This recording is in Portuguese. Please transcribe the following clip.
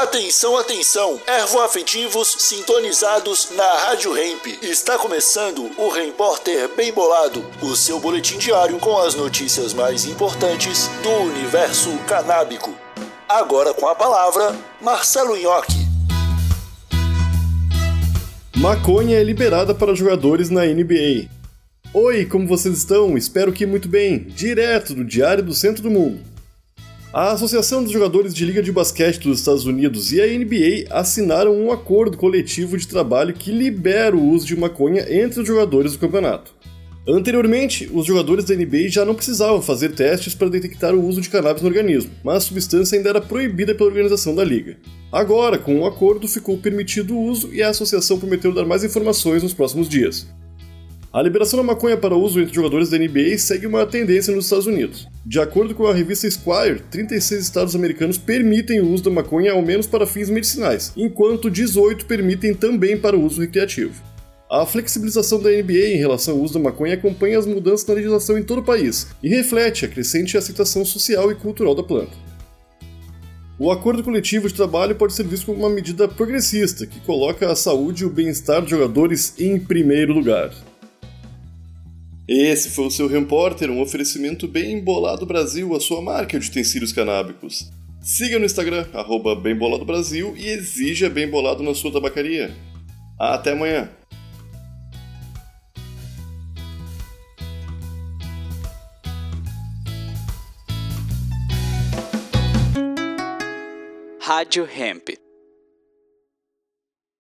Atenção, atenção! Ervoafetivos sintonizados na Rádio Hemp. Está começando o Repórter Bem Bolado, o seu boletim diário com as notícias mais importantes do universo canábico. Agora com a palavra, Marcelo Nhoque. Maconha é liberada para jogadores na NBA. Oi, como vocês estão? Espero que muito bem. Direto do Diário do Centro do Mundo. A Associação dos Jogadores de Liga de Basquete dos Estados Unidos e a NBA assinaram um acordo coletivo de trabalho que libera o uso de maconha entre os jogadores do campeonato. Anteriormente, os jogadores da NBA já não precisavam fazer testes para detectar o uso de cannabis no organismo, mas a substância ainda era proibida pela organização da liga. Agora, com o acordo, ficou permitido o uso e a associação prometeu dar mais informações nos próximos dias. A liberação da maconha para uso entre jogadores da NBA segue uma tendência nos Estados Unidos. De acordo com a revista Esquire, 36 estados americanos permitem o uso da maconha ao menos para fins medicinais, enquanto 18 permitem também para uso recreativo. A flexibilização da NBA em relação ao uso da maconha acompanha as mudanças na legislação em todo o país e reflete a crescente aceitação social e cultural da planta. O acordo coletivo de trabalho pode ser visto como uma medida progressista que coloca a saúde e o bem-estar dos jogadores em primeiro lugar. Esse foi o seu Repórter, um oferecimento bem embolado Brasil, a sua marca de utensílios canábicos. Siga no Instagram, arroba Brasil e exija Bem Bolado na sua tabacaria. Até amanhã! Rádio Hemp.